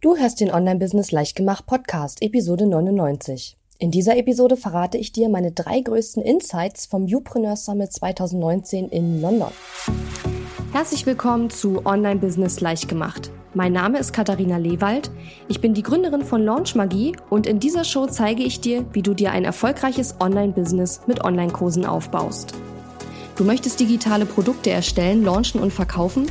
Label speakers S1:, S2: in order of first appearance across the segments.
S1: Du hörst den Online-Business Leichtgemacht Podcast, Episode 99. In dieser Episode verrate ich dir meine drei größten Insights vom Upreneur Summit 2019 in London. Herzlich willkommen zu Online-Business Leichtgemacht. Mein Name ist Katharina Lewald. Ich bin die Gründerin von Launch Magie und in dieser Show zeige ich dir, wie du dir ein erfolgreiches Online-Business mit Online-Kursen aufbaust. Du möchtest digitale Produkte erstellen, launchen und verkaufen?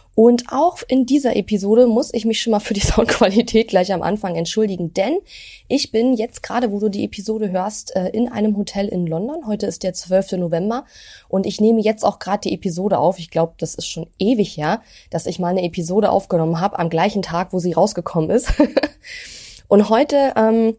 S1: und auch in dieser Episode muss ich mich schon mal für die Soundqualität gleich am Anfang entschuldigen, denn ich bin jetzt gerade, wo du die Episode hörst, äh, in einem Hotel in London. Heute ist der 12. November und ich nehme jetzt auch gerade die Episode auf. Ich glaube, das ist schon ewig her, dass ich mal eine Episode aufgenommen habe am gleichen Tag, wo sie rausgekommen ist. und heute ähm,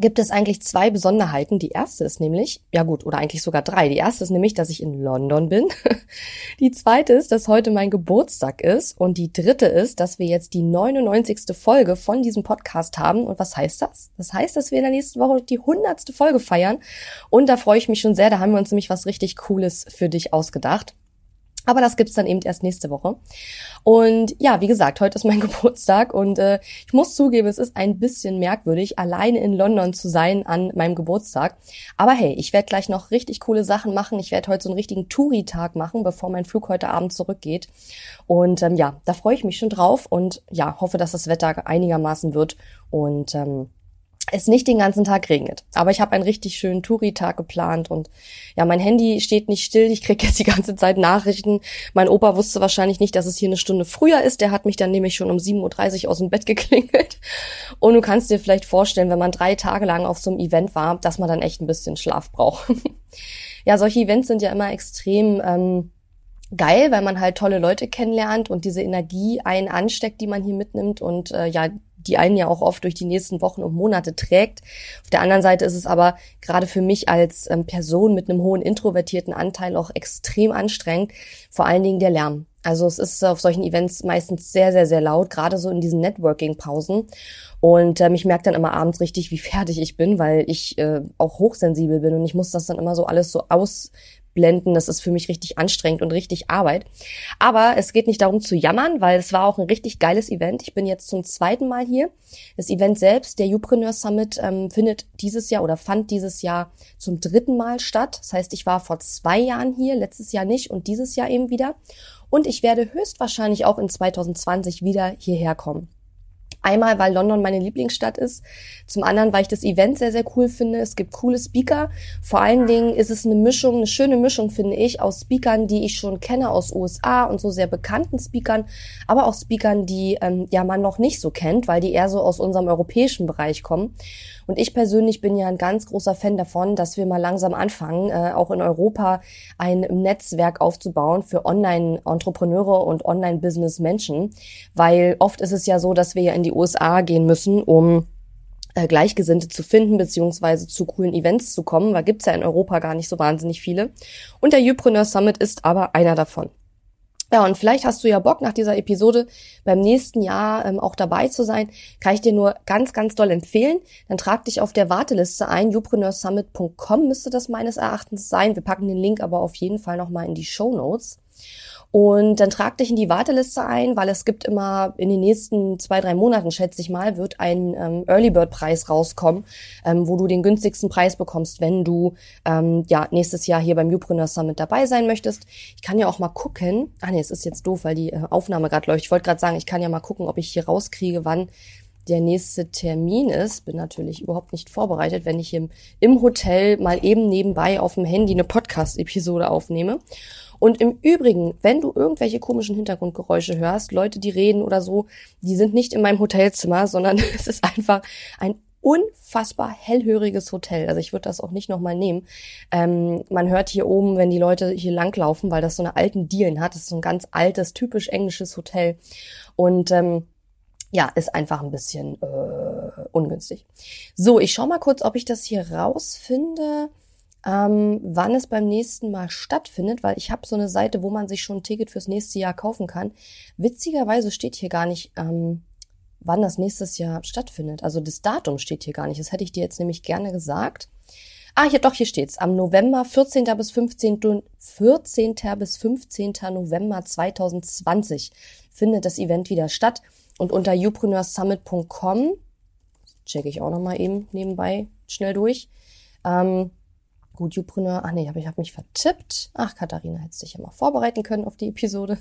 S1: gibt es eigentlich zwei Besonderheiten. Die erste ist nämlich, ja gut, oder eigentlich sogar drei. Die erste ist nämlich, dass ich in London bin. Die zweite ist, dass heute mein Geburtstag ist. Und die dritte ist, dass wir jetzt die 99. Folge von diesem Podcast haben. Und was heißt das? Das heißt, dass wir in der nächsten Woche die 100. Folge feiern. Und da freue ich mich schon sehr. Da haben wir uns nämlich was richtig Cooles für dich ausgedacht. Aber das gibt's dann eben erst nächste Woche. Und ja, wie gesagt, heute ist mein Geburtstag und äh, ich muss zugeben, es ist ein bisschen merkwürdig, alleine in London zu sein an meinem Geburtstag. Aber hey, ich werde gleich noch richtig coole Sachen machen. Ich werde heute so einen richtigen Touri-Tag machen, bevor mein Flug heute Abend zurückgeht. Und ähm, ja, da freue ich mich schon drauf und ja, hoffe, dass das Wetter einigermaßen wird. Und ähm, es nicht den ganzen Tag regnet. Aber ich habe einen richtig schönen Touri-Tag geplant und ja, mein Handy steht nicht still. Ich kriege jetzt die ganze Zeit Nachrichten. Mein Opa wusste wahrscheinlich nicht, dass es hier eine Stunde früher ist. Der hat mich dann nämlich schon um 7.30 Uhr aus dem Bett geklingelt. Und du kannst dir vielleicht vorstellen, wenn man drei Tage lang auf so einem Event war, dass man dann echt ein bisschen Schlaf braucht. ja, solche Events sind ja immer extrem ähm, geil, weil man halt tolle Leute kennenlernt und diese Energie einen ansteckt, die man hier mitnimmt und äh, ja, die einen ja auch oft durch die nächsten Wochen und Monate trägt. Auf der anderen Seite ist es aber gerade für mich als ähm, Person mit einem hohen introvertierten Anteil auch extrem anstrengend, vor allen Dingen der Lärm. Also es ist auf solchen Events meistens sehr, sehr, sehr laut, gerade so in diesen Networking-Pausen. Und ähm, ich merke dann immer abends richtig, wie fertig ich bin, weil ich äh, auch hochsensibel bin und ich muss das dann immer so alles so aus blenden. Das ist für mich richtig anstrengend und richtig Arbeit. Aber es geht nicht darum zu jammern, weil es war auch ein richtig geiles Event. Ich bin jetzt zum zweiten Mal hier. Das Event selbst, der Upreneur Summit, ähm, findet dieses Jahr oder fand dieses Jahr zum dritten Mal statt. Das heißt, ich war vor zwei Jahren hier, letztes Jahr nicht und dieses Jahr eben wieder. Und ich werde höchstwahrscheinlich auch in 2020 wieder hierher kommen. Einmal, weil London meine Lieblingsstadt ist. Zum anderen, weil ich das Event sehr, sehr cool finde. Es gibt coole Speaker. Vor allen Dingen ist es eine Mischung, eine schöne Mischung, finde ich, aus Speakern, die ich schon kenne aus USA und so sehr bekannten Speakern, aber auch Speakern, die ähm, ja man noch nicht so kennt, weil die eher so aus unserem europäischen Bereich kommen. Und ich persönlich bin ja ein ganz großer Fan davon, dass wir mal langsam anfangen, äh, auch in Europa ein Netzwerk aufzubauen für Online-Entrepreneure und Online-Business-Menschen. Weil oft ist es ja so, dass wir ja in die USA gehen müssen, um äh, Gleichgesinnte zu finden, beziehungsweise zu coolen Events zu kommen, weil gibt's ja in Europa gar nicht so wahnsinnig viele. Und der Upreneur Summit ist aber einer davon. Ja, und vielleicht hast du ja Bock, nach dieser Episode beim nächsten Jahr ähm, auch dabei zu sein. Kann ich dir nur ganz, ganz doll empfehlen. Dann trag dich auf der Warteliste ein. youpreneursummit.com müsste das meines Erachtens sein. Wir packen den Link aber auf jeden Fall nochmal in die Show Notes. Und dann trag dich in die Warteliste ein, weil es gibt immer in den nächsten zwei, drei Monaten, schätze ich mal, wird ein ähm, Early Bird Preis rauskommen, ähm, wo du den günstigsten Preis bekommst, wenn du ähm, ja nächstes Jahr hier beim Upreneur Summit dabei sein möchtest. Ich kann ja auch mal gucken. Ah nee, es ist jetzt doof, weil die äh, Aufnahme gerade läuft. Ich wollte gerade sagen, ich kann ja mal gucken, ob ich hier rauskriege, wann der nächste Termin ist. Bin natürlich überhaupt nicht vorbereitet, wenn ich im, im Hotel mal eben nebenbei auf dem Handy eine Podcast-Episode aufnehme. Und im Übrigen, wenn du irgendwelche komischen Hintergrundgeräusche hörst, Leute, die reden oder so, die sind nicht in meinem Hotelzimmer, sondern es ist einfach ein unfassbar hellhöriges Hotel. Also ich würde das auch nicht nochmal nehmen. Ähm, man hört hier oben, wenn die Leute hier langlaufen, weil das so eine alten Dielen hat. Das ist so ein ganz altes, typisch englisches Hotel. Und ähm, ja, ist einfach ein bisschen äh, ungünstig. So, ich schau mal kurz, ob ich das hier rausfinde, ähm, wann es beim nächsten Mal stattfindet, weil ich habe so eine Seite, wo man sich schon ein Ticket fürs nächste Jahr kaufen kann. Witzigerweise steht hier gar nicht, ähm, wann das nächstes Jahr stattfindet. Also das Datum steht hier gar nicht. Das hätte ich dir jetzt nämlich gerne gesagt. Ah, hier doch, hier steht's. Am November, 14. bis 15. 14. bis 15. November 2020 findet das Event wieder statt. Und unter youpreneursummit.com, checke ich auch nochmal eben nebenbei schnell durch, ähm, Gut, Youpreneur, ach nee, ich habe mich vertippt. Ach, Katharina, hättest dich ja mal vorbereiten können auf die Episode.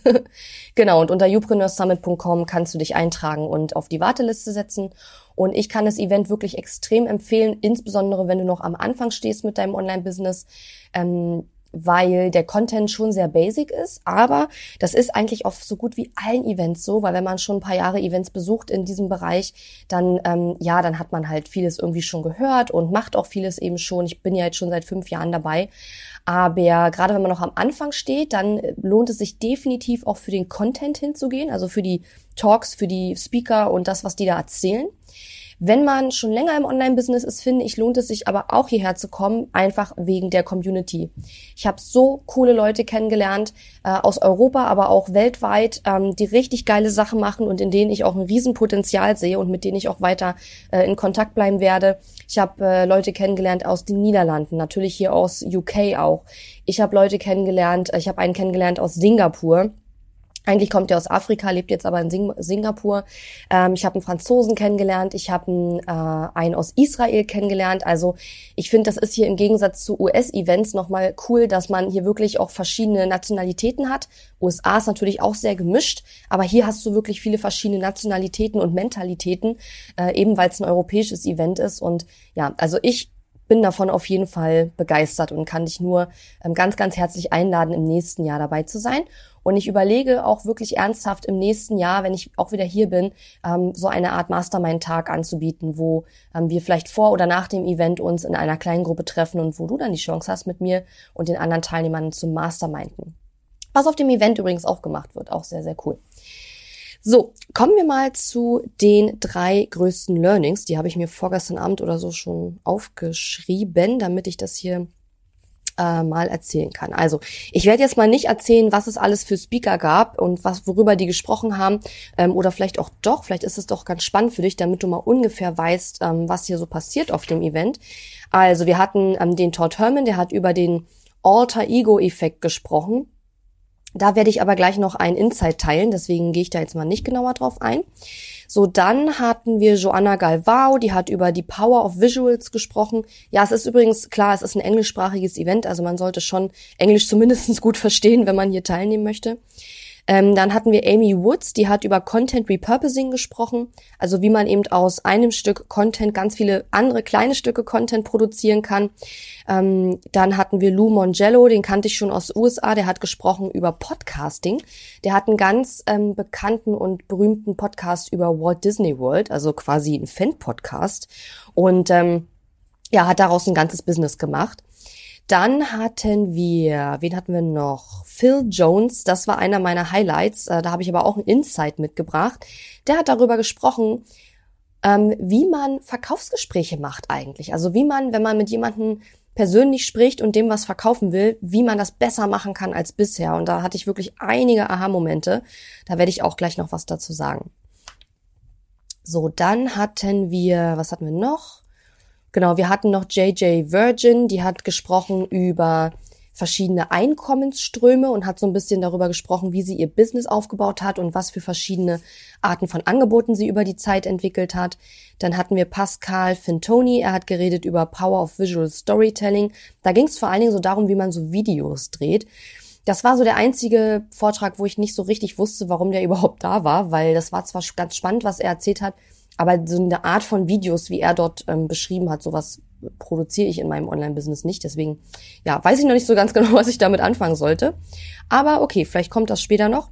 S1: genau, und unter youpreneursummit.com kannst du dich eintragen und auf die Warteliste setzen. Und ich kann das Event wirklich extrem empfehlen, insbesondere wenn du noch am Anfang stehst mit deinem Online-Business. Ähm, weil der Content schon sehr basic ist, aber das ist eigentlich auf so gut wie allen Events so, weil wenn man schon ein paar Jahre Events besucht in diesem Bereich, dann ähm, ja, dann hat man halt vieles irgendwie schon gehört und macht auch vieles eben schon. Ich bin ja jetzt schon seit fünf Jahren dabei, aber gerade wenn man noch am Anfang steht, dann lohnt es sich definitiv auch für den Content hinzugehen, also für die Talks, für die Speaker und das, was die da erzählen. Wenn man schon länger im Online-Business ist, finde ich, lohnt es sich aber auch hierher zu kommen, einfach wegen der Community. Ich habe so coole Leute kennengelernt, äh, aus Europa, aber auch weltweit, ähm, die richtig geile Sachen machen und in denen ich auch ein Riesenpotenzial sehe und mit denen ich auch weiter äh, in Kontakt bleiben werde. Ich habe äh, Leute kennengelernt aus den Niederlanden, natürlich hier aus UK auch. Ich habe Leute kennengelernt, äh, ich habe einen kennengelernt aus Singapur eigentlich kommt er aus Afrika, lebt jetzt aber in Sing Singapur. Ähm, ich habe einen Franzosen kennengelernt, ich habe einen, äh, einen aus Israel kennengelernt. Also ich finde, das ist hier im Gegensatz zu US-Events nochmal cool, dass man hier wirklich auch verschiedene Nationalitäten hat. USA ist natürlich auch sehr gemischt, aber hier hast du wirklich viele verschiedene Nationalitäten und Mentalitäten, äh, eben weil es ein europäisches Event ist. Und ja, also ich bin davon auf jeden Fall begeistert und kann dich nur ähm, ganz, ganz herzlich einladen, im nächsten Jahr dabei zu sein. Und ich überlege auch wirklich ernsthaft im nächsten Jahr, wenn ich auch wieder hier bin, ähm, so eine Art Mastermind-Tag anzubieten, wo ähm, wir vielleicht vor oder nach dem Event uns in einer kleinen Gruppe treffen und wo du dann die Chance hast, mit mir und den anderen Teilnehmern zu Masterminden. Was auf dem Event übrigens auch gemacht wird, auch sehr, sehr cool. So, kommen wir mal zu den drei größten Learnings. Die habe ich mir vorgestern Abend oder so schon aufgeschrieben, damit ich das hier äh, mal erzählen kann. Also, ich werde jetzt mal nicht erzählen, was es alles für Speaker gab und was worüber die gesprochen haben ähm, oder vielleicht auch doch, vielleicht ist es doch ganz spannend für dich, damit du mal ungefähr weißt, ähm, was hier so passiert auf dem Event. Also, wir hatten ähm, den Todd Herman, der hat über den Alter Ego Effekt gesprochen. Da werde ich aber gleich noch ein Insight teilen, deswegen gehe ich da jetzt mal nicht genauer drauf ein. So, dann hatten wir Joanna Galvao, die hat über die Power of Visuals gesprochen. Ja, es ist übrigens klar, es ist ein englischsprachiges Event, also man sollte schon Englisch zumindest gut verstehen, wenn man hier teilnehmen möchte. Ähm, dann hatten wir Amy Woods, die hat über Content Repurposing gesprochen, also wie man eben aus einem Stück Content ganz viele andere kleine Stücke Content produzieren kann. Ähm, dann hatten wir Lou Mongello, den kannte ich schon aus USA, der hat gesprochen über Podcasting. Der hat einen ganz ähm, bekannten und berühmten Podcast über Walt Disney World, also quasi ein Fan-Podcast. Und ähm, ja, hat daraus ein ganzes Business gemacht. Dann hatten wir, wen hatten wir noch? Phil Jones, das war einer meiner Highlights. Äh, da habe ich aber auch ein Insight mitgebracht. Der hat darüber gesprochen, ähm, wie man Verkaufsgespräche macht eigentlich. Also wie man, wenn man mit jemandem persönlich spricht und dem was verkaufen will, wie man das besser machen kann als bisher. Und da hatte ich wirklich einige Aha-Momente. Da werde ich auch gleich noch was dazu sagen. So, dann hatten wir, was hatten wir noch? Genau, wir hatten noch JJ Virgin, die hat gesprochen über verschiedene Einkommensströme und hat so ein bisschen darüber gesprochen, wie sie ihr Business aufgebaut hat und was für verschiedene Arten von Angeboten sie über die Zeit entwickelt hat. Dann hatten wir Pascal Fintoni, er hat geredet über Power of Visual Storytelling. Da ging es vor allen Dingen so darum, wie man so Videos dreht. Das war so der einzige Vortrag, wo ich nicht so richtig wusste, warum der überhaupt da war, weil das war zwar ganz spannend, was er erzählt hat, aber so eine Art von Videos, wie er dort ähm, beschrieben hat, sowas produziere ich in meinem Online-Business nicht. Deswegen, ja, weiß ich noch nicht so ganz genau, was ich damit anfangen sollte. Aber okay, vielleicht kommt das später noch.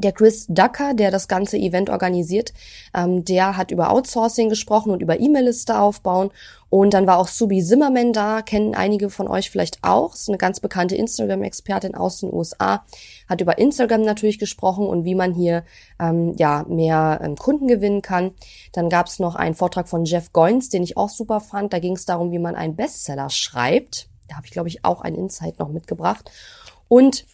S1: Der Chris Ducker, der das ganze Event organisiert, ähm, der hat über Outsourcing gesprochen und über E-Mail-Liste aufbauen. Und dann war auch Subi Zimmerman da, kennen einige von euch vielleicht auch. Ist eine ganz bekannte Instagram-Expertin aus den USA. Hat über Instagram natürlich gesprochen und wie man hier ähm, ja mehr ähm, Kunden gewinnen kann. Dann gab es noch einen Vortrag von Jeff Goins, den ich auch super fand. Da ging es darum, wie man einen Bestseller schreibt. Da habe ich, glaube ich, auch ein Insight noch mitgebracht. Und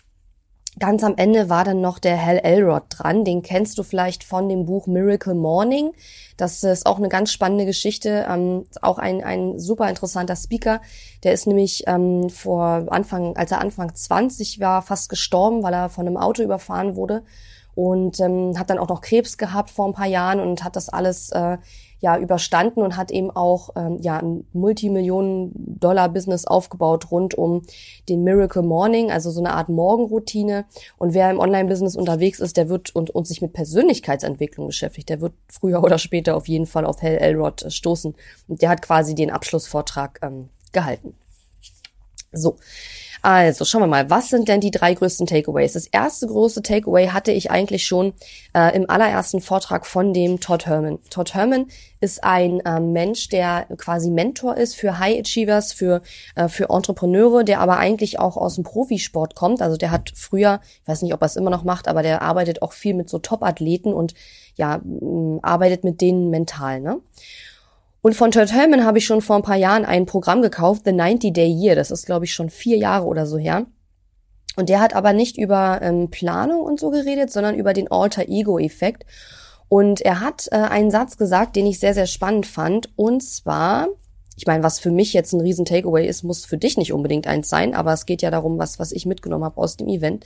S1: Ganz am Ende war dann noch der Hal Elrod dran. Den kennst du vielleicht von dem Buch Miracle Morning. Das ist auch eine ganz spannende Geschichte. Ähm, auch ein, ein super interessanter Speaker. Der ist nämlich ähm, vor Anfang, als er Anfang 20 war, fast gestorben, weil er von einem Auto überfahren wurde und ähm, hat dann auch noch Krebs gehabt vor ein paar Jahren und hat das alles äh, ja überstanden und hat eben auch ähm, ja ein Multimillionen-Dollar-Business aufgebaut rund um den Miracle Morning, also so eine Art Morgenroutine. Und wer im Online-Business unterwegs ist, der wird und, und sich mit Persönlichkeitsentwicklung beschäftigt, der wird früher oder später auf jeden Fall auf Hell Elrod äh, stoßen. Und der hat quasi den Abschlussvortrag ähm, gehalten. So. Also schauen wir mal, was sind denn die drei größten Takeaways? Das erste große Takeaway hatte ich eigentlich schon äh, im allerersten Vortrag von dem Todd Herman. Todd Herman ist ein äh, Mensch, der quasi Mentor ist für High Achievers, für, äh, für Entrepreneure, der aber eigentlich auch aus dem Profisport kommt. Also der hat früher, ich weiß nicht, ob er es immer noch macht, aber der arbeitet auch viel mit so Top-Athleten und ja, arbeitet mit denen mental. Ne? Und von Todd Hellman habe ich schon vor ein paar Jahren ein Programm gekauft, The 90 Day Year. Das ist, glaube ich, schon vier Jahre oder so her. Und der hat aber nicht über ähm, Planung und so geredet, sondern über den Alter Ego Effekt. Und er hat äh, einen Satz gesagt, den ich sehr, sehr spannend fand. Und zwar, ich meine, was für mich jetzt ein riesen Takeaway ist, muss für dich nicht unbedingt eins sein, aber es geht ja darum, was, was ich mitgenommen habe aus dem Event.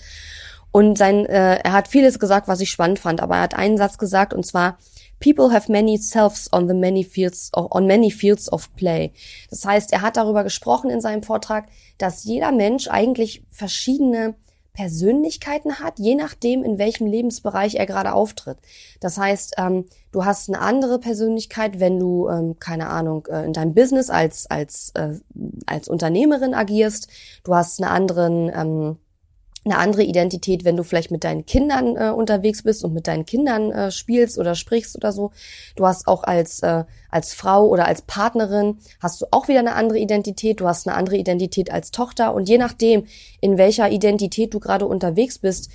S1: Und sein, äh, er hat vieles gesagt, was ich spannend fand, aber er hat einen Satz gesagt, und zwar, People have many selves on the many fields of, on many fields of play. Das heißt, er hat darüber gesprochen in seinem Vortrag, dass jeder Mensch eigentlich verschiedene Persönlichkeiten hat, je nachdem, in welchem Lebensbereich er gerade auftritt. Das heißt, ähm, du hast eine andere Persönlichkeit, wenn du, ähm, keine Ahnung, äh, in deinem Business als, als, äh, als Unternehmerin agierst. Du hast einen anderen, ähm, eine andere Identität, wenn du vielleicht mit deinen Kindern äh, unterwegs bist und mit deinen Kindern äh, spielst oder sprichst oder so. Du hast auch als äh, als Frau oder als Partnerin hast du auch wieder eine andere Identität. Du hast eine andere Identität als Tochter und je nachdem, in welcher Identität du gerade unterwegs bist,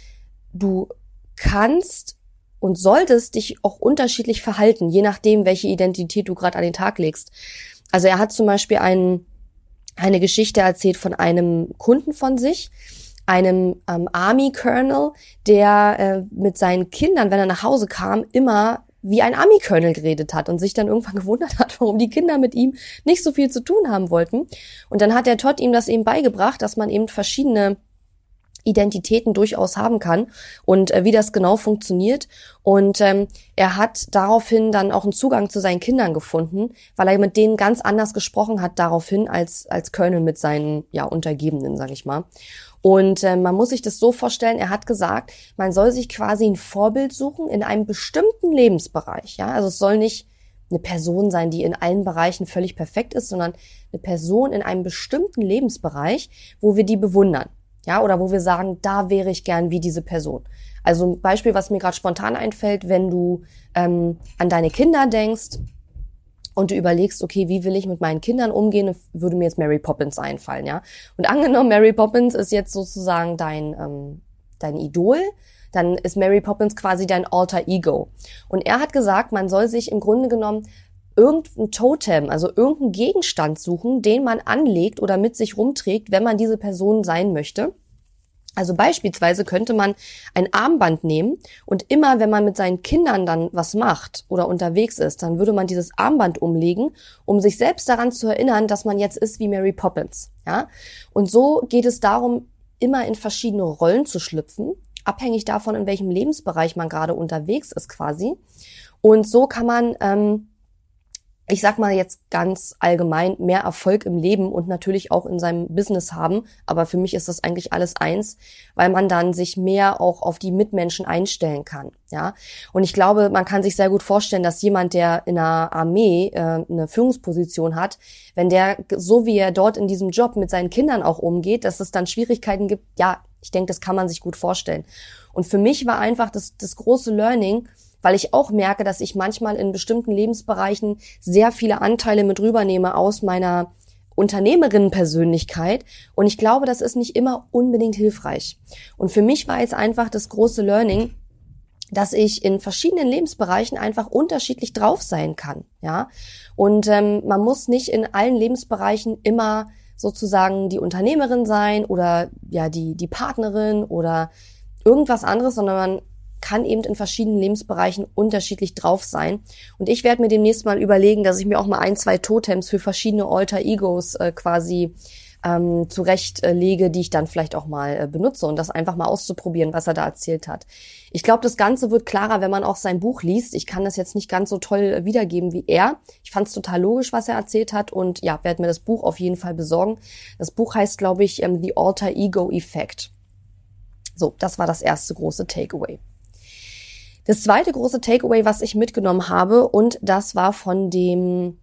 S1: du kannst und solltest dich auch unterschiedlich verhalten, je nachdem, welche Identität du gerade an den Tag legst. Also er hat zum Beispiel einen, eine Geschichte erzählt von einem Kunden von sich einem ähm, Army Colonel, der äh, mit seinen Kindern, wenn er nach Hause kam, immer wie ein Army Colonel geredet hat und sich dann irgendwann gewundert hat, warum die Kinder mit ihm nicht so viel zu tun haben wollten. Und dann hat der Todd ihm das eben beigebracht, dass man eben verschiedene Identitäten durchaus haben kann und äh, wie das genau funktioniert. Und ähm, er hat daraufhin dann auch einen Zugang zu seinen Kindern gefunden, weil er mit denen ganz anders gesprochen hat daraufhin als als Colonel mit seinen ja Untergebenen, sag ich mal. Und äh, man muss sich das so vorstellen, er hat gesagt, man soll sich quasi ein Vorbild suchen in einem bestimmten Lebensbereich. Ja, also es soll nicht eine Person sein, die in allen Bereichen völlig perfekt ist, sondern eine Person in einem bestimmten Lebensbereich, wo wir die bewundern. Ja, oder wo wir sagen, da wäre ich gern wie diese Person. Also ein Beispiel, was mir gerade spontan einfällt, wenn du ähm, an deine Kinder denkst und du überlegst, okay, wie will ich mit meinen Kindern umgehen, würde mir jetzt Mary Poppins einfallen, ja. Und angenommen, Mary Poppins ist jetzt sozusagen dein, ähm, dein Idol, dann ist Mary Poppins quasi dein alter Ego. Und er hat gesagt, man soll sich im Grunde genommen irgendein Totem, also irgendeinen Gegenstand suchen, den man anlegt oder mit sich rumträgt, wenn man diese Person sein möchte. Also beispielsweise könnte man ein Armband nehmen und immer, wenn man mit seinen Kindern dann was macht oder unterwegs ist, dann würde man dieses Armband umlegen, um sich selbst daran zu erinnern, dass man jetzt ist wie Mary Poppins. Ja? Und so geht es darum, immer in verschiedene Rollen zu schlüpfen, abhängig davon, in welchem Lebensbereich man gerade unterwegs ist quasi. Und so kann man ähm, ich sag mal jetzt ganz allgemein, mehr Erfolg im Leben und natürlich auch in seinem Business haben. Aber für mich ist das eigentlich alles eins, weil man dann sich mehr auch auf die Mitmenschen einstellen kann. Ja. Und ich glaube, man kann sich sehr gut vorstellen, dass jemand, der in einer Armee äh, eine Führungsposition hat, wenn der, so wie er dort in diesem Job mit seinen Kindern auch umgeht, dass es dann Schwierigkeiten gibt, ja, Ich denke, das kann man sich gut vorstellen. Und für mich war einfach das, das große Learning, weil ich auch merke, dass ich manchmal in bestimmten Lebensbereichen sehr viele Anteile mit rübernehme aus meiner Unternehmerinnenpersönlichkeit. Und ich glaube, das ist nicht immer unbedingt hilfreich. Und für mich war jetzt einfach das große Learning, dass ich in verschiedenen Lebensbereichen einfach unterschiedlich drauf sein kann, ja. Und ähm, man muss nicht in allen Lebensbereichen immer sozusagen die Unternehmerin sein oder ja die die Partnerin oder irgendwas anderes, sondern man kann eben in verschiedenen Lebensbereichen unterschiedlich drauf sein. Und ich werde mir demnächst mal überlegen, dass ich mir auch mal ein, zwei Totems für verschiedene Alter Egos äh, quasi ähm, zurechtlege, die ich dann vielleicht auch mal äh, benutze und das einfach mal auszuprobieren, was er da erzählt hat. Ich glaube, das Ganze wird klarer, wenn man auch sein Buch liest. Ich kann das jetzt nicht ganz so toll äh, wiedergeben wie er. Ich fand es total logisch, was er erzählt hat und ja, werde mir das Buch auf jeden Fall besorgen. Das Buch heißt, glaube ich, ähm, The Alter Ego Effect. So, das war das erste große Takeaway. Das zweite große Takeaway, was ich mitgenommen habe, und das war von dem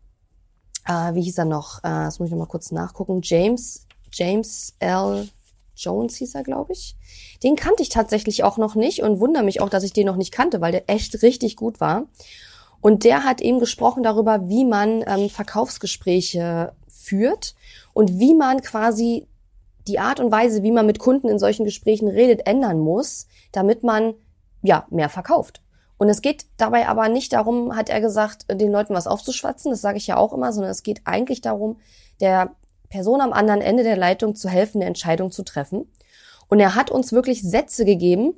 S1: äh, wie hieß er noch? Äh, das muss ich noch mal kurz nachgucken. James, James L. Jones hieß er, glaube ich. Den kannte ich tatsächlich auch noch nicht und wundere mich auch, dass ich den noch nicht kannte, weil der echt richtig gut war. Und der hat eben gesprochen darüber, wie man ähm, Verkaufsgespräche führt und wie man quasi die Art und Weise, wie man mit Kunden in solchen Gesprächen redet, ändern muss, damit man ja mehr verkauft. Und es geht dabei aber nicht darum, hat er gesagt, den Leuten was aufzuschwatzen, das sage ich ja auch immer, sondern es geht eigentlich darum, der Person am anderen Ende der Leitung zu helfen, eine Entscheidung zu treffen. Und er hat uns wirklich Sätze gegeben,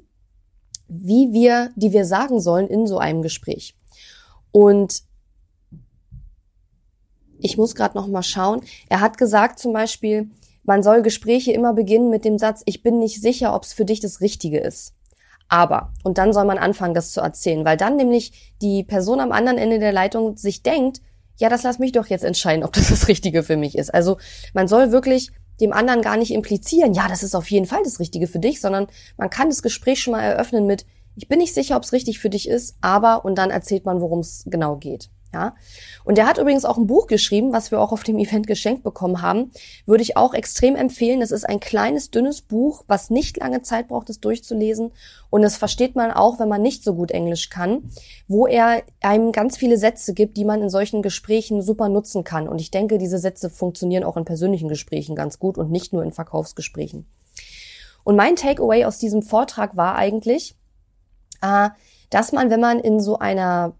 S1: wie wir, die wir sagen sollen in so einem Gespräch. Und ich muss gerade noch mal schauen. Er hat gesagt zum Beispiel, man soll Gespräche immer beginnen mit dem Satz, ich bin nicht sicher, ob es für dich das Richtige ist aber. Und dann soll man anfangen, das zu erzählen, weil dann nämlich die Person am anderen Ende der Leitung sich denkt, ja, das lass mich doch jetzt entscheiden, ob das das Richtige für mich ist. Also man soll wirklich dem anderen gar nicht implizieren, ja, das ist auf jeden Fall das Richtige für dich, sondern man kann das Gespräch schon mal eröffnen mit, ich bin nicht sicher, ob es richtig für dich ist, aber und dann erzählt man, worum es genau geht. Ja. Und er hat übrigens auch ein Buch geschrieben, was wir auch auf dem Event geschenkt bekommen haben. Würde ich auch extrem empfehlen. Das ist ein kleines, dünnes Buch, was nicht lange Zeit braucht, es durchzulesen. Und das versteht man auch, wenn man nicht so gut Englisch kann, wo er einem ganz viele Sätze gibt, die man in solchen Gesprächen super nutzen kann. Und ich denke, diese Sätze funktionieren auch in persönlichen Gesprächen ganz gut und nicht nur in Verkaufsgesprächen. Und mein Takeaway aus diesem Vortrag war eigentlich, äh, dass man, wenn man in so einer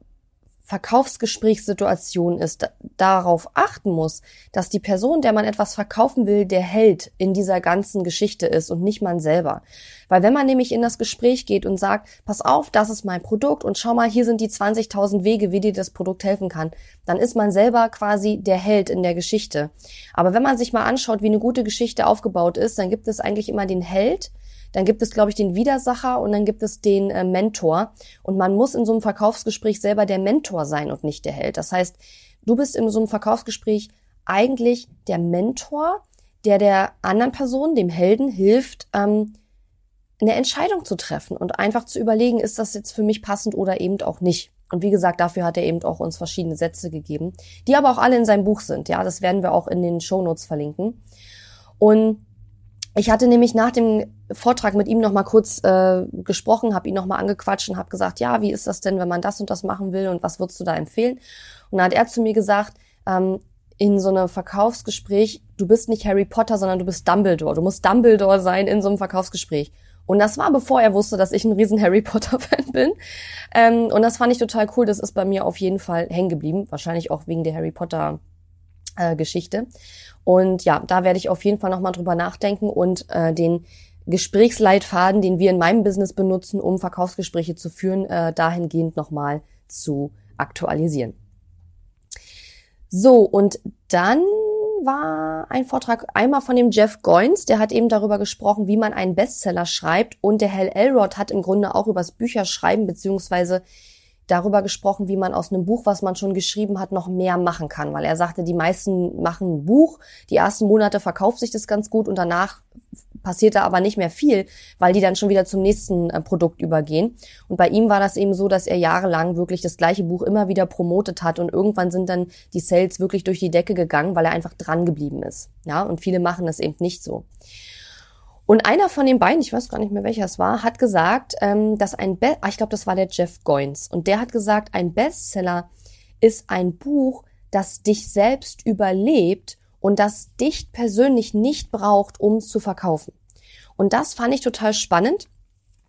S1: Verkaufsgesprächssituation ist, darauf achten muss, dass die Person, der man etwas verkaufen will, der Held in dieser ganzen Geschichte ist und nicht man selber. Weil wenn man nämlich in das Gespräch geht und sagt, pass auf, das ist mein Produkt und schau mal, hier sind die 20.000 Wege, wie dir das Produkt helfen kann, dann ist man selber quasi der Held in der Geschichte. Aber wenn man sich mal anschaut, wie eine gute Geschichte aufgebaut ist, dann gibt es eigentlich immer den Held, dann gibt es, glaube ich, den Widersacher und dann gibt es den äh, Mentor. Und man muss in so einem Verkaufsgespräch selber der Mentor sein und nicht der Held. Das heißt, du bist in so einem Verkaufsgespräch eigentlich der Mentor, der der anderen Person, dem Helden, hilft, ähm, eine Entscheidung zu treffen und einfach zu überlegen, ist das jetzt für mich passend oder eben auch nicht. Und wie gesagt, dafür hat er eben auch uns verschiedene Sätze gegeben, die aber auch alle in seinem Buch sind. Ja, das werden wir auch in den Show Notes verlinken. Und ich hatte nämlich nach dem Vortrag mit ihm noch mal kurz äh, gesprochen, habe ihn noch mal angequatscht und habe gesagt, ja, wie ist das denn, wenn man das und das machen will und was würdest du da empfehlen? Und dann hat er zu mir gesagt, ähm, in so einem Verkaufsgespräch, du bist nicht Harry Potter, sondern du bist Dumbledore. Du musst Dumbledore sein in so einem Verkaufsgespräch. Und das war bevor er wusste, dass ich ein riesen Harry Potter Fan bin. Ähm, und das fand ich total cool. Das ist bei mir auf jeden Fall hängen geblieben. Wahrscheinlich auch wegen der Harry Potter äh, Geschichte. Und ja, da werde ich auf jeden Fall nochmal drüber nachdenken und äh, den Gesprächsleitfaden, den wir in meinem Business benutzen, um Verkaufsgespräche zu führen, äh, dahingehend nochmal zu aktualisieren. So, und dann war ein Vortrag einmal von dem Jeff Goins, der hat eben darüber gesprochen, wie man einen Bestseller schreibt und der Hal Elrod hat im Grunde auch übers Bücherschreiben beziehungsweise darüber gesprochen, wie man aus einem Buch, was man schon geschrieben hat, noch mehr machen kann. Weil er sagte, die meisten machen ein Buch, die ersten Monate verkauft sich das ganz gut und danach passiert da aber nicht mehr viel, weil die dann schon wieder zum nächsten äh, Produkt übergehen. Und bei ihm war das eben so, dass er jahrelang wirklich das gleiche Buch immer wieder promotet hat und irgendwann sind dann die Sales wirklich durch die Decke gegangen, weil er einfach dran geblieben ist. Ja, und viele machen das eben nicht so. Und einer von den beiden, ich weiß gar nicht mehr welcher es war, hat gesagt, ähm, dass ein, Be ah, ich glaube, das war der Jeff Goins, und der hat gesagt, ein Bestseller ist ein Buch, das dich selbst überlebt und das dich persönlich nicht braucht, um es zu verkaufen. Und das fand ich total spannend.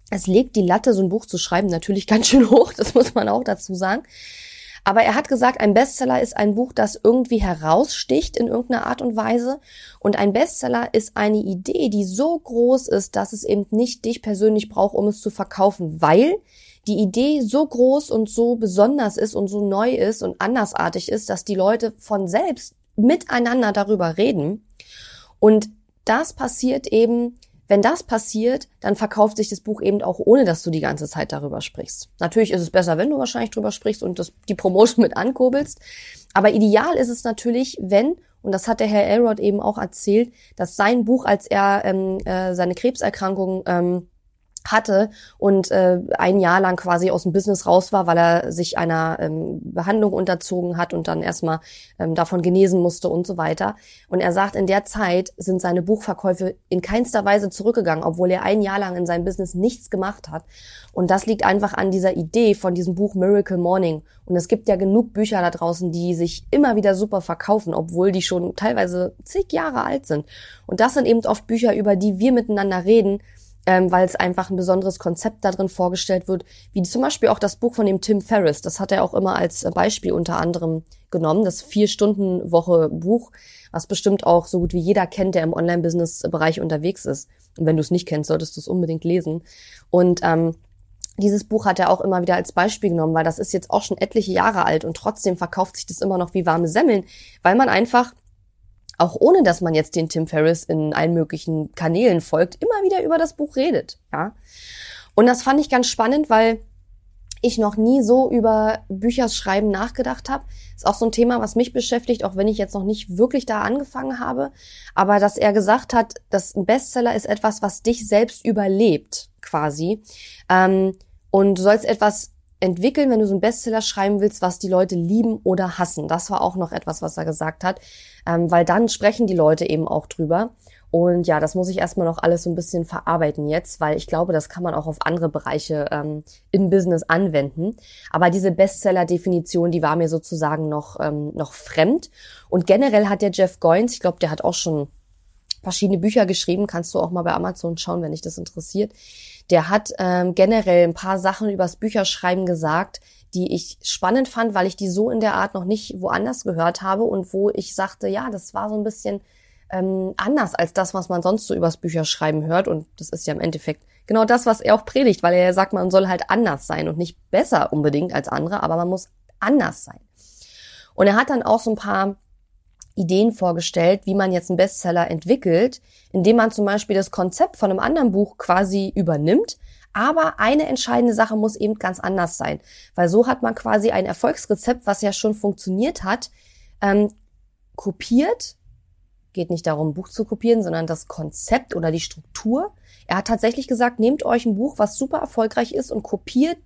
S1: Es legt die Latte, so ein Buch zu schreiben, natürlich ganz schön hoch, das muss man auch dazu sagen. Aber er hat gesagt, ein Bestseller ist ein Buch, das irgendwie heraussticht in irgendeiner Art und Weise. Und ein Bestseller ist eine Idee, die so groß ist, dass es eben nicht dich persönlich braucht, um es zu verkaufen, weil die Idee so groß und so besonders ist und so neu ist und andersartig ist, dass die Leute von selbst miteinander darüber reden. Und das passiert eben, wenn das passiert, dann verkauft sich das Buch eben auch ohne, dass du die ganze Zeit darüber sprichst. Natürlich ist es besser, wenn du wahrscheinlich drüber sprichst und das, die Promotion mit ankurbelst. Aber ideal ist es natürlich, wenn, und das hat der Herr Elrod eben auch erzählt, dass sein Buch, als er ähm, äh, seine Krebserkrankung ähm, hatte und äh, ein Jahr lang quasi aus dem Business raus war, weil er sich einer ähm, Behandlung unterzogen hat und dann erstmal ähm, davon genesen musste und so weiter. Und er sagt, in der Zeit sind seine Buchverkäufe in keinster Weise zurückgegangen, obwohl er ein Jahr lang in seinem Business nichts gemacht hat. Und das liegt einfach an dieser Idee von diesem Buch Miracle Morning. Und es gibt ja genug Bücher da draußen, die sich immer wieder super verkaufen, obwohl die schon teilweise zig Jahre alt sind. Und das sind eben oft Bücher, über die wir miteinander reden, ähm, weil es einfach ein besonderes Konzept da drin vorgestellt wird, wie zum Beispiel auch das Buch von dem Tim Ferriss. Das hat er auch immer als Beispiel unter anderem genommen, das Vier-Stunden-Woche-Buch, was bestimmt auch so gut wie jeder kennt, der im Online-Business-Bereich unterwegs ist. Und wenn du es nicht kennst, solltest du es unbedingt lesen. Und ähm, dieses Buch hat er auch immer wieder als Beispiel genommen, weil das ist jetzt auch schon etliche Jahre alt und trotzdem verkauft sich das immer noch wie warme Semmeln, weil man einfach auch ohne dass man jetzt den Tim Ferriss in allen möglichen Kanälen folgt, immer wieder über das Buch redet, ja. Und das fand ich ganz spannend, weil ich noch nie so über Bücherschreiben nachgedacht habe. Ist auch so ein Thema, was mich beschäftigt, auch wenn ich jetzt noch nicht wirklich da angefangen habe. Aber dass er gesagt hat, dass ein Bestseller ist etwas, was dich selbst überlebt, quasi. Ähm, und du sollst etwas entwickeln, wenn du so einen Bestseller schreiben willst, was die Leute lieben oder hassen. Das war auch noch etwas, was er gesagt hat, ähm, weil dann sprechen die Leute eben auch drüber. Und ja, das muss ich erstmal noch alles so ein bisschen verarbeiten jetzt, weil ich glaube, das kann man auch auf andere Bereiche ähm, im Business anwenden. Aber diese Bestseller-Definition, die war mir sozusagen noch, ähm, noch fremd. Und generell hat der Jeff Goins, ich glaube, der hat auch schon verschiedene Bücher geschrieben, kannst du auch mal bei Amazon schauen, wenn dich das interessiert der hat ähm, generell ein paar Sachen übers Bücherschreiben gesagt, die ich spannend fand, weil ich die so in der Art noch nicht woanders gehört habe und wo ich sagte, ja, das war so ein bisschen ähm, anders als das, was man sonst so übers Bücherschreiben hört. Und das ist ja im Endeffekt genau das, was er auch predigt, weil er sagt, man soll halt anders sein und nicht besser unbedingt als andere, aber man muss anders sein. Und er hat dann auch so ein paar Ideen vorgestellt, wie man jetzt einen Bestseller entwickelt, indem man zum Beispiel das Konzept von einem anderen Buch quasi übernimmt. Aber eine entscheidende Sache muss eben ganz anders sein, weil so hat man quasi ein Erfolgsrezept, was ja schon funktioniert hat, ähm, kopiert geht nicht darum, ein Buch zu kopieren, sondern das Konzept oder die Struktur. Er hat tatsächlich gesagt, nehmt euch ein Buch, was super erfolgreich ist und kopiert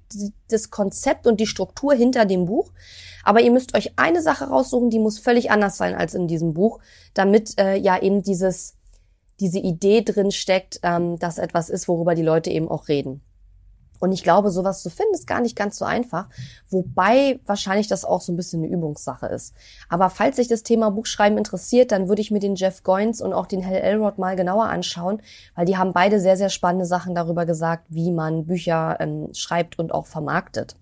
S1: das Konzept und die Struktur hinter dem Buch. Aber ihr müsst euch eine Sache raussuchen, die muss völlig anders sein als in diesem Buch, damit äh, ja eben dieses, diese Idee drin steckt, ähm, dass etwas ist, worüber die Leute eben auch reden. Und ich glaube, sowas zu finden ist gar nicht ganz so einfach, wobei wahrscheinlich das auch so ein bisschen eine Übungssache ist. Aber falls sich das Thema Buchschreiben interessiert, dann würde ich mir den Jeff Goins und auch den Hal Elrod mal genauer anschauen, weil die haben beide sehr, sehr spannende Sachen darüber gesagt, wie man Bücher ähm, schreibt und auch vermarktet.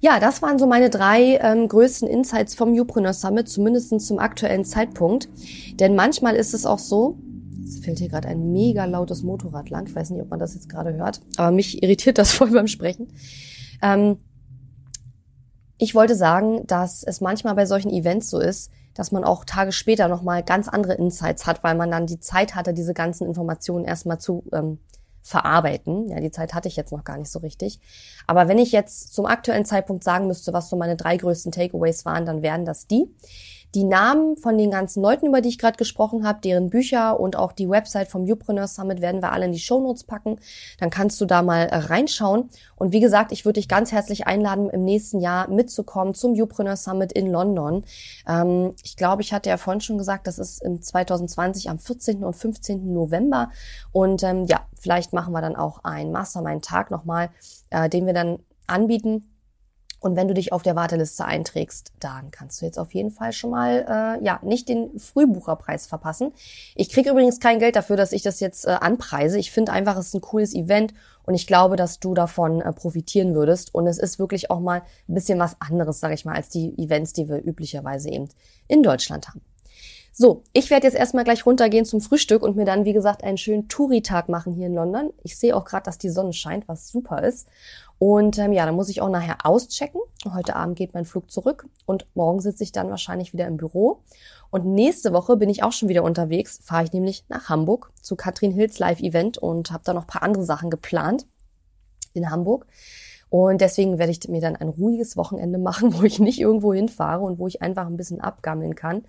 S1: Ja, das waren so meine drei ähm, größten Insights vom Upreneur Summit, zumindest zum aktuellen Zeitpunkt. Denn manchmal ist es auch so, es fällt hier gerade ein mega lautes Motorrad lang. Ich weiß nicht, ob man das jetzt gerade hört, aber mich irritiert das voll beim Sprechen. Ähm, ich wollte sagen, dass es manchmal bei solchen Events so ist, dass man auch Tage später nochmal ganz andere Insights hat, weil man dann die Zeit hatte, diese ganzen Informationen erstmal zu ähm, verarbeiten. Ja, die Zeit hatte ich jetzt noch gar nicht so richtig. Aber wenn ich jetzt zum aktuellen Zeitpunkt sagen müsste, was so meine drei größten Takeaways waren, dann wären das die. Die Namen von den ganzen Leuten, über die ich gerade gesprochen habe, deren Bücher und auch die Website vom Youpreneur Summit werden wir alle in die Shownotes packen. Dann kannst du da mal äh, reinschauen. Und wie gesagt, ich würde dich ganz herzlich einladen, im nächsten Jahr mitzukommen zum Youpreneur Summit in London. Ähm, ich glaube, ich hatte ja vorhin schon gesagt, das ist im 2020 am 14. und 15. November. Und ähm, ja, vielleicht machen wir dann auch einen Mastermind-Tag nochmal, äh, den wir dann anbieten und wenn du dich auf der Warteliste einträgst, dann kannst du jetzt auf jeden Fall schon mal äh, ja nicht den Frühbucherpreis verpassen. Ich kriege übrigens kein Geld dafür, dass ich das jetzt äh, anpreise. Ich finde einfach, es ist ein cooles Event und ich glaube, dass du davon äh, profitieren würdest. Und es ist wirklich auch mal ein bisschen was anderes, sage ich mal, als die Events, die wir üblicherweise eben in Deutschland haben. So, ich werde jetzt erstmal gleich runtergehen zum Frühstück und mir dann, wie gesagt, einen schönen Touri-Tag machen hier in London. Ich sehe auch gerade, dass die Sonne scheint, was super ist. Und ähm, ja, dann muss ich auch nachher auschecken. Heute Abend geht mein Flug zurück und morgen sitze ich dann wahrscheinlich wieder im Büro. Und nächste Woche bin ich auch schon wieder unterwegs, fahre ich nämlich nach Hamburg zu Katrin Hills Live-Event und habe da noch paar andere Sachen geplant in Hamburg. Und deswegen werde ich mir dann ein ruhiges Wochenende machen, wo ich nicht irgendwo hinfahre und wo ich einfach ein bisschen abgammeln kann.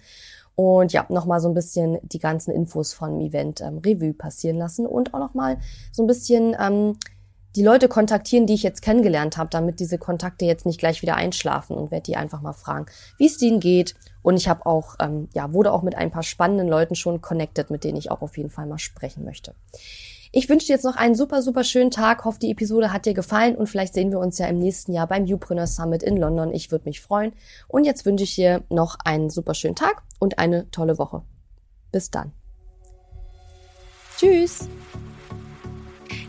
S1: Und ja, nochmal so ein bisschen die ganzen Infos vom Event ähm, Revue passieren lassen und auch nochmal so ein bisschen ähm, die Leute kontaktieren, die ich jetzt kennengelernt habe, damit diese Kontakte jetzt nicht gleich wieder einschlafen und werde die einfach mal fragen, wie es denen geht. Und ich habe auch, ähm, ja, wurde auch mit ein paar spannenden Leuten schon connected, mit denen ich auch auf jeden Fall mal sprechen möchte. Ich wünsche dir jetzt noch einen super, super schönen Tag. Hoffe, die Episode hat dir gefallen und vielleicht sehen wir uns ja im nächsten Jahr beim Upreneur Summit in London. Ich würde mich freuen. Und jetzt wünsche ich dir noch einen super schönen Tag und eine tolle Woche. Bis dann. Tschüss.